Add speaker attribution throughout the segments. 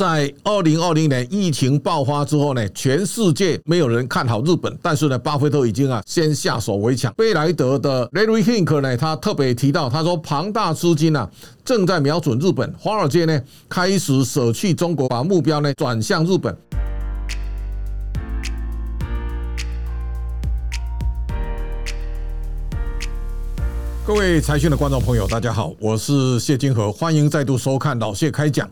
Speaker 1: 在二零二零年疫情爆发之后呢，全世界没有人看好日本，但是呢，巴菲特已经啊先下手为强。贝莱德的 Larry Hink 呢，他特别提到，他说庞大资金啊正在瞄准日本，华尔街呢开始舍弃中国，把目标呢转向日本。各位财讯的观众朋友，大家好，我是谢金河，欢迎再度收看老谢开讲。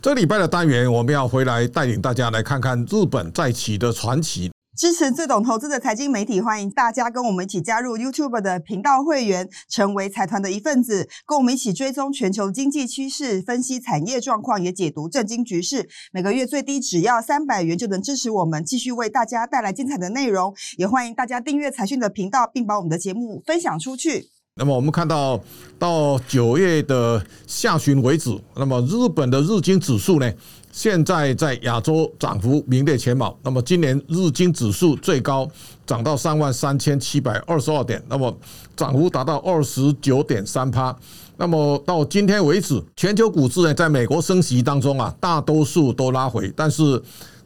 Speaker 1: 这礼拜的单元，我们要回来带领大家来看看日本再起的传奇。
Speaker 2: 支持最懂投资的财经媒体，欢迎大家跟我们一起加入 YouTube 的频道会员，成为财团的一份子，跟我们一起追踪全球经济趋势，分析产业状况，也解读政经局势。每个月最低只要三百元，就能支持我们继续为大家带来精彩的内容。也欢迎大家订阅财讯的频道，并把我们的节目分享出去。
Speaker 1: 那么我们看到，到九月的下旬为止，那么日本的日经指数呢，现在在亚洲涨幅名列前茅。那么今年日经指数最高涨到三万三千七百二十二点，那么涨幅达到二十九点三趴。那么到今天为止，全球股市呢，在美国升息当中啊，大多数都拉回，但是。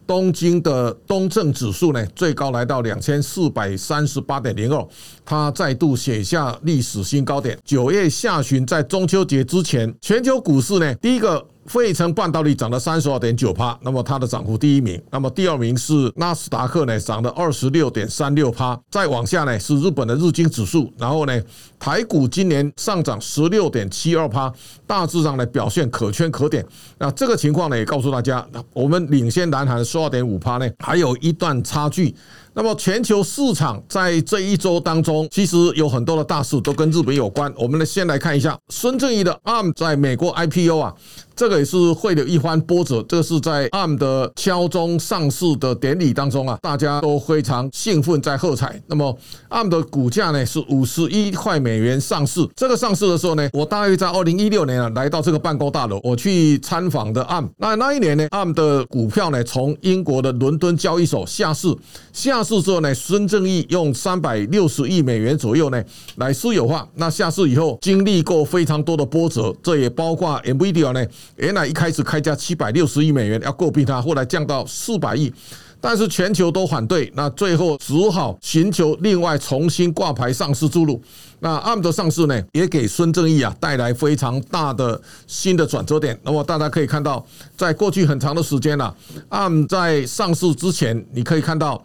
Speaker 1: 东京的东证指数呢，最高来到两千四百三十八点零二，它再度写下历史新高点。九月下旬，在中秋节之前，全球股市呢，第一个。费城半导体涨了三十二点九帕，那么它的涨幅第一名。那么第二名是纳斯达克呢，涨了二十六点三六帕。再往下呢是日本的日经指数，然后呢台股今年上涨十六点七二帕，大致上呢表现可圈可点。那这个情况呢也告诉大家，我们领先南韩十二点五帕呢，还有一段差距。那么全球市场在这一周当中，其实有很多的大事都跟日本有关。我们呢先来看一下孙正义的 ARM 在美国 IPO 啊，这个也是会有一番波折。这个是在 ARM 的敲钟上市的典礼当中啊，大家都非常兴奋在喝彩。那么 ARM 的股价呢是五十一块美元上市。这个上市的时候呢，我大约在二零一六年啊来到这个办公大楼，我去参访的 ARM。那那一年呢，ARM 的股票呢从英国的伦敦交易所下市下。市之后呢，孙正义用三百六十亿美元左右呢来私有化。那下市以后，经历过非常多的波折，这也包括 Nvidia 呢，原来一开始开价七百六十亿美元要诟病它，后来降到四百亿，但是全球都反对，那最后只好寻求另外重新挂牌上市之路。那 ARM 的上市呢，也给孙正义啊带来非常大的新的转折点。那么大家可以看到，在过去很长的时间了，ARM 在上市之前，你可以看到。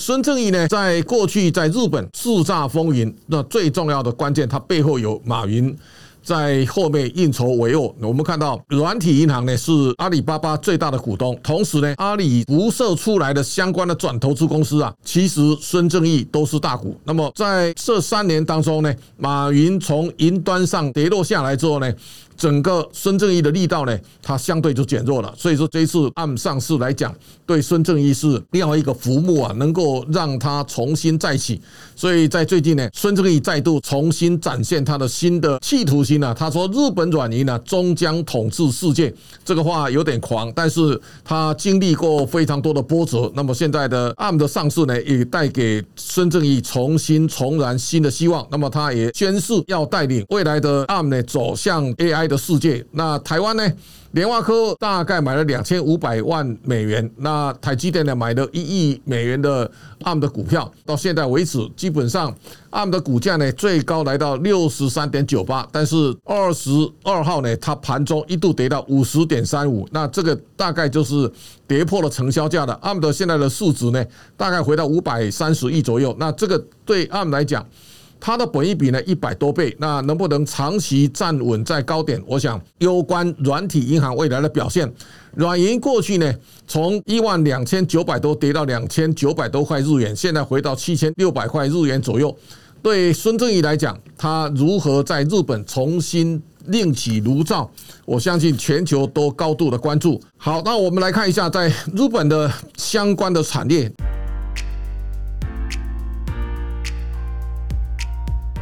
Speaker 1: 孙正义呢，在过去在日本叱咤风云，那最重要的关键，它背后有马云在后面运筹帷幄。我们看到软体银行呢是阿里巴巴最大的股东，同时呢，阿里辐射出来的相关的转投资公司啊，其实孙正义都是大股。那么在这三年当中呢，马云从云端上跌落下来之后呢。整个孙正义的力道呢，它相对就减弱了。所以说这一次按上市来讲，对孙正义是另外一个浮木啊，能够让他重新再起。所以在最近呢，孙正义再度重新展现他的新的企图心啊。他说：“日本软银呢，终将统治世界。”这个话有点狂，但是他经历过非常多的波折。那么现在的 ARM 的上市呢，也带给孙正义重新重燃新的希望。那么他也宣誓要带领未来的 ARM 呢走向 AI。的世界，那台湾呢？联发科大概买了两千五百万美元，那台积电呢买了一亿美元的 ARM 的股票，到现在为止，基本上 ARM 的股价呢最高来到六十三点九八，但是二十二号呢，它盘中一度跌到五十点三五，那这个大概就是跌破了成交价的 ARM 的现在的市值呢，大概回到五百三十亿左右，那这个对 ARM 来讲。它的本益比呢一百多倍，那能不能长期站稳在高点？我想攸关软体银行未来的表现。软银过去呢，从一万两千九百多跌到两千九百多块日元，现在回到七千六百块日元左右。对孙正义来讲，他如何在日本重新另起炉灶？我相信全球都高度的关注。好，那我们来看一下在日本的相关的产业。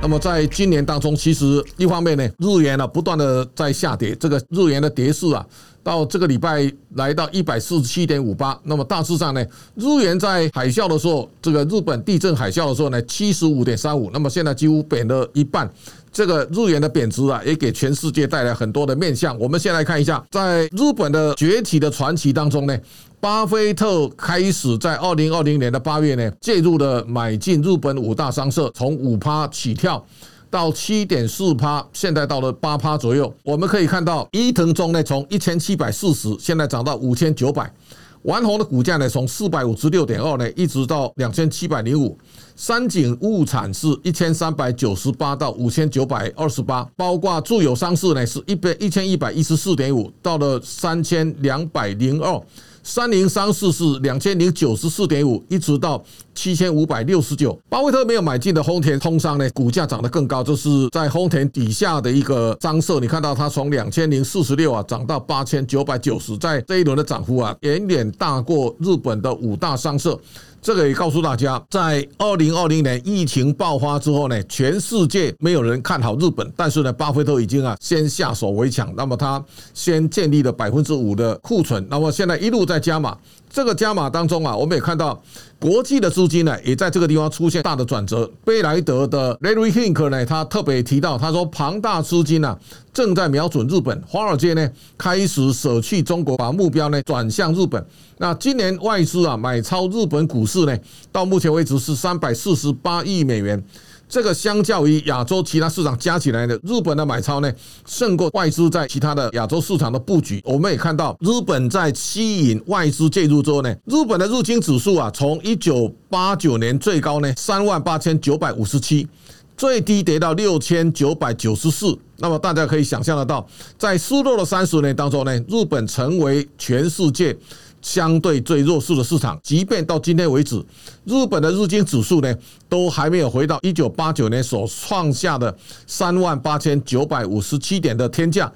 Speaker 1: 那么在今年当中，其实一方面呢，日元呢不断的在下跌，这个日元的跌势啊，到这个礼拜来到一百四十七点五八。那么大致上呢，日元在海啸的时候，这个日本地震海啸的时候呢，七十五点三五。那么现在几乎贬了一半。这个日元的贬值啊，也给全世界带来很多的面向。我们先来看一下，在日本的崛起的传奇当中呢，巴菲特开始在二零二零年的八月呢，介入了买进日本五大商社，从五趴起跳到七点四趴，现在到了八趴左右。我们可以看到，伊藤忠呢，从一千七百四十，现在涨到五千九百。丸红的股价呢，从四百五十六点二呢，一直到两千七百零五。三井物产是一千三百九十八到五千九百二十八，包括住友商事呢，是一百一千一百一十四点五，到了三千两百零二。三零三四是两千零九十四点五，一直到七千五百六十九。巴菲特没有买进的丰田通商呢，股价涨得更高，这是在丰田底下的一个商社，你看到它从两千零四十六啊涨到八千九百九十，在这一轮的涨幅啊，远远大过日本的五大商社。这个也告诉大家，在二零二零年疫情爆发之后呢，全世界没有人看好日本，但是呢，巴菲特已经啊先下手为强，那么他先建立了百分之五的库存，那么现在一路在加码。这个加码当中啊，我们也看到国际的资金呢，也在这个地方出现大的转折。贝莱德的 Larry Hink 呢，他特别提到，他说庞大资金呢正在瞄准日本，华尔街呢开始舍弃中国，把目标呢转向日本。那今年外资啊买超日本股市呢，到目前为止是三百四十八亿美元。这个相较于亚洲其他市场加起来的日本的买超呢，胜过外资在其他的亚洲市场的布局。我们也看到，日本在吸引外资介入之后呢，日本的日经指数啊，从一九八九年最高呢三万八千九百五十七，最低跌到六千九百九十四。那么大家可以想象得到，在失落的三十年当中呢，日本成为全世界。相对最弱势的市场，即便到今天为止，日本的日经指数呢，都还没有回到一九八九年所创下的三万八千九百五十七点的天价。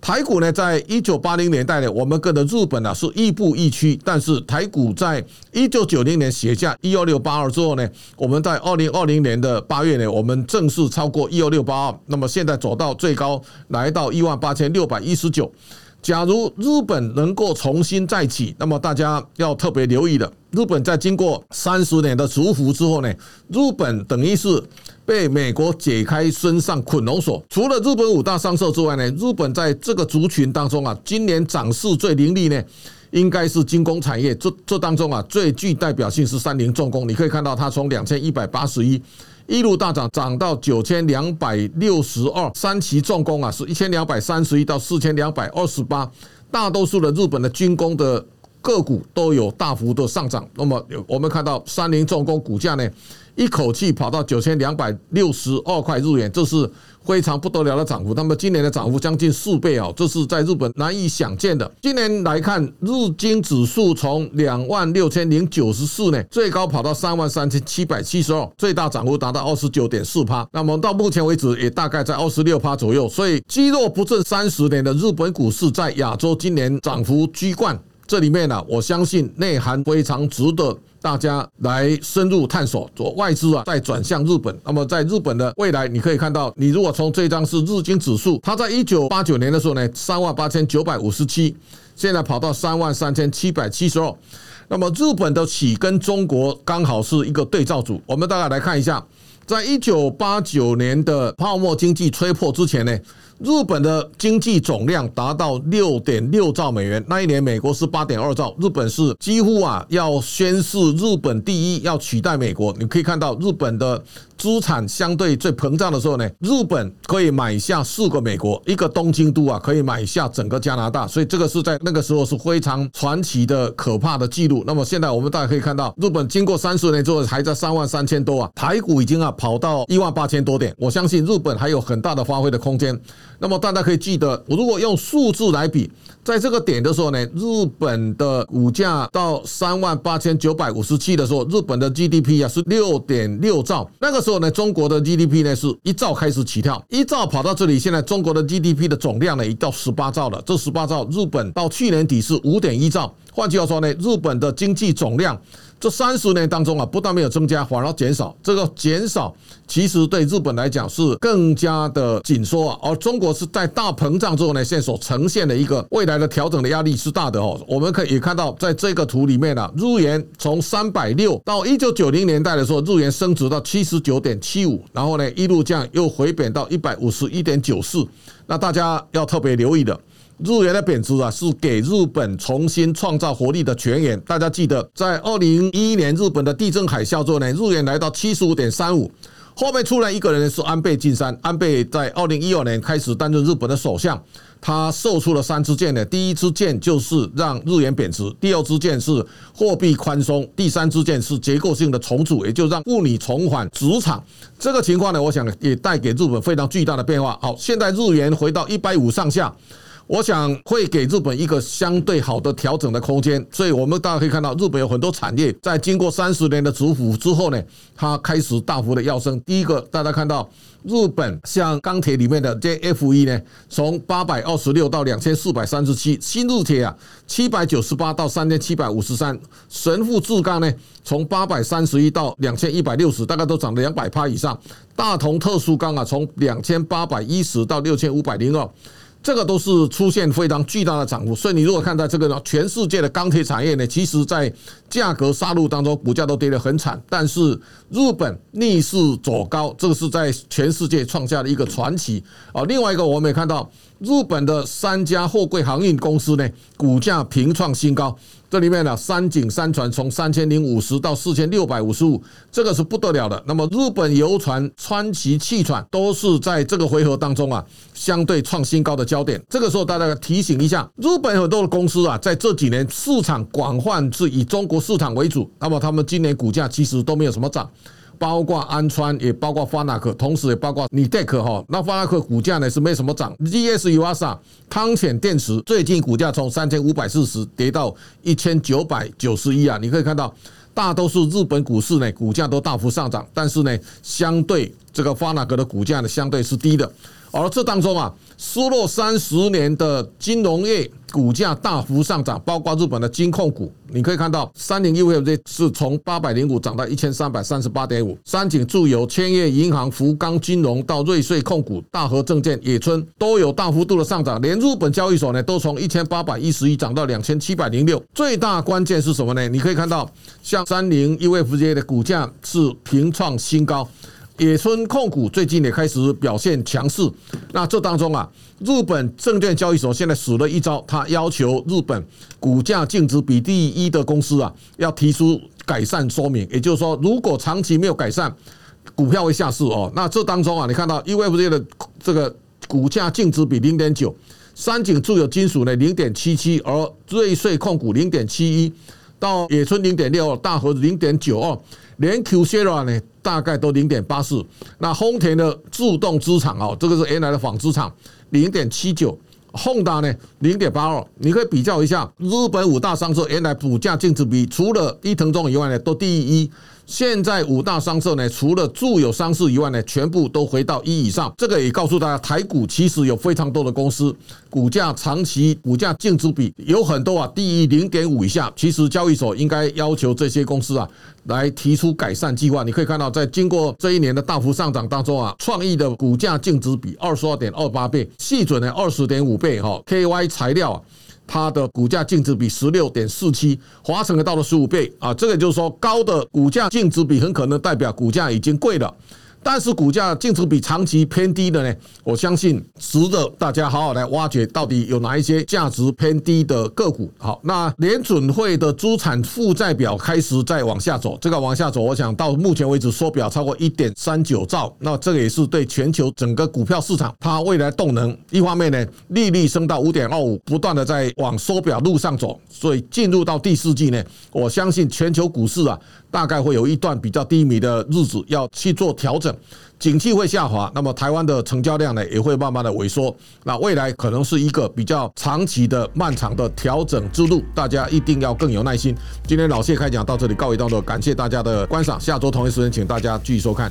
Speaker 1: 台股呢，在一九八零年代呢，我们跟着日本呢是亦步亦趋，但是台股在一九九零年写下一二六八二之后呢，我们在二零二零年的八月呢，我们正式超过一二六八二，那么现在走到最高来到一万八千六百一十九。假如日本能够重新再起，那么大家要特别留意的，日本在经过三十年的蛰伏之后呢，日本等于是被美国解开身上捆龙锁。除了日本五大商社之外呢，日本在这个族群当中啊，今年涨势最凌厉呢，应该是军工产业。这这当中啊，最具代表性是三菱重工。你可以看到它从两千一百八十一。一路大涨，涨到九千两百六十二。三旗重工啊，是一千两百三十一到四千两百二十八。大多数的日本的军工的个股都有大幅度上涨。那么，我们看到三菱重工股价呢？一口气跑到九千两百六十二块日元，这是非常不得了的涨幅。那么今年的涨幅将近四倍啊，这是在日本难以想见的。今年来看，日经指数从两万六千零九十四呢，最高跑到三万三千七百七十二，最大涨幅达到二十九点四趴。那么到目前为止，也大概在二十六趴左右。所以积弱不振三十年的日本股市，在亚洲今年涨幅居冠。这里面呢，我相信内涵非常值得大家来深入探索。做外资啊，在转向日本。那么在日本的未来，你可以看到，你如果从这张是日经指数，它在一九八九年的时候呢，三万八千九百五十七，现在跑到三万三千七百七十二。那么日本的起跟中国刚好是一个对照组。我们大概来看一下，在一九八九年的泡沫经济吹破之前呢。日本的经济总量达到六点六兆美元，那一年美国是八点二兆，日本是几乎啊要宣示日本第一，要取代美国。你可以看到日本的。资产相对最膨胀的时候呢，日本可以买下四个美国，一个东京都啊，可以买下整个加拿大，所以这个是在那个时候是非常传奇的、可怕的记录。那么现在我们大家可以看到，日本经过三十年之后还在三万三千多啊，台股已经啊跑到一万八千多点，我相信日本还有很大的发挥的空间。那么大家可以记得，我如果用数字来比。在这个点的时候呢，日本的股价到三万八千九百五十七的时候，日本的 GDP 啊是六点六兆。那个时候呢，中国的 GDP 呢是一兆开始起跳，一兆跑到这里，现在中国的 GDP 的总量呢已到十八兆了。这十八兆，日本到去年底是五点一兆。换句话说呢，日本的经济总量这三十年当中啊，不但没有增加，反而减少。这个减少其实对日本来讲是更加的紧缩啊，而中国是在大膨胀之后呢，现在所呈现的一个未来的调整的压力是大的哦。我们可以看到，在这个图里面呢，日元从三百六到一九九零年代的时候，日元升值到七十九点七五，然后呢一路降又回贬到一百五十一点九四。那大家要特别留意的。日元的贬值啊，是给日本重新创造活力的泉源。大家记得，在二零一一年日本的地震海啸之后呢，日元来到七十五点三五，后面出来一个人是安倍晋三。安倍在二零一二年开始担任日本的首相，他售出了三支箭呢。第一支箭就是让日元贬值，第二支箭是货币宽松，第三支箭是结构性的重组，也就让物理重返职场。这个情况呢，我想也带给日本非常巨大的变化。好，现在日元回到一百五上下。我想会给日本一个相对好的调整的空间，所以我们大家可以看到，日本有很多产业在经过三十年的蛀伏之后呢，它开始大幅的跃升。第一个，大家看到日本像钢铁里面的 JFE 呢，从八百二十六到两千四百三十七；新日铁啊，七百九十八到三千七百五十三；神户制钢呢，从八百三十一到两千一百六十，大概都涨了两百趴以上；大同特殊钢啊，从两千八百一十到六千五百零二。这个都是出现非常巨大的涨幅，所以你如果看到这个呢，全世界的钢铁产业呢，其实在价格杀戮当中，股价都跌得很惨。但是日本逆势走高，这个是在全世界创下的一个传奇啊。另外一个，我们也看到日本的三家货柜航运公司呢，股价平创新高。这里面呢，三井三船从三千零五十到四千六百五十五，这个是不得了的。那么日本游船川崎汽船都是在这个回合当中啊，相对创新高的焦点。这个时候大家提醒一下，日本很多的公司啊，在这几年市场广泛是以中国市场为主，那么他们今年股价其实都没有什么涨。包括安川，也包括发那克，同时也包括你戴克哈。那发那克股价呢是没什么涨。GS u s a 汤浅电池最近股价从三千五百四十跌到一千九百九十一啊，你可以看到大多数日本股市呢股价都大幅上涨，但是呢相对这个发那格的股价呢相对是低的。而这当中啊，失落三十年的金融业股价大幅上涨，包括日本的金控股，你可以看到三菱 UFJ 是从八百零五涨到一千三百三十八点五，三井住友、千叶银行、福冈金融到瑞穗控股、大和证券、野村都有大幅度的上涨，连日本交易所呢都从一千八百一十一涨到两千七百零六。最大关键是什么呢？你可以看到，像三菱 UFJ 的股价是平创新高。野村控股最近也开始表现强势，那这当中啊，日本证券交易所现在使了一招，他要求日本股价净值比第一的公司啊，要提出改善说明，也就是说，如果长期没有改善，股票会下市哦。那这当中啊，你看到 UFJ 的这个股价净值比零点九，三井住友金属呢零点七七，而瑞穗控股零点七一，到野村零点六，大和零点九二。连 qsira 呢，大概都零点八四。那丰田的自动资产哦，这个是原来的纺织厂，零点七九。Honda 呢，零点八二。你可以比较一下，日本五大商社原来股价净值比，除了伊藤忠以外呢，都第一。现在五大商社呢，除了住友商事以外呢，全部都回到一以上。这个也告诉大家，台股其实有非常多的公司，股价长期股价净值比有很多啊，低于零点五以下。其实交易所应该要求这些公司啊，来提出改善计划。你可以看到，在经过这一年的大幅上涨当中啊，创意的股价净值比二十二点二八倍，细准呢二十点五倍哈，KY 材料。它的股价净值比十六点四七，华晨也到了十五倍啊，这个就是说高的股价净值比很可能代表股价已经贵了。但是股价净值比长期偏低的呢，我相信值得大家好好来挖掘，到底有哪一些价值偏低的个股。好，那联准会的资产负债表开始在往下走，这个往下走，我想到目前为止缩表超过一点三九兆，那这个也是对全球整个股票市场它未来动能。一方面呢，利率升到五点二五，不断的在往缩表路上走，所以进入到第四季呢，我相信全球股市啊。大概会有一段比较低迷的日子要去做调整，景气会下滑，那么台湾的成交量呢也会慢慢的萎缩，那未来可能是一个比较长期的漫长的调整之路，大家一定要更有耐心。今天老谢开讲到这里告一段落，感谢大家的观赏，下周同一时间请大家继续收看。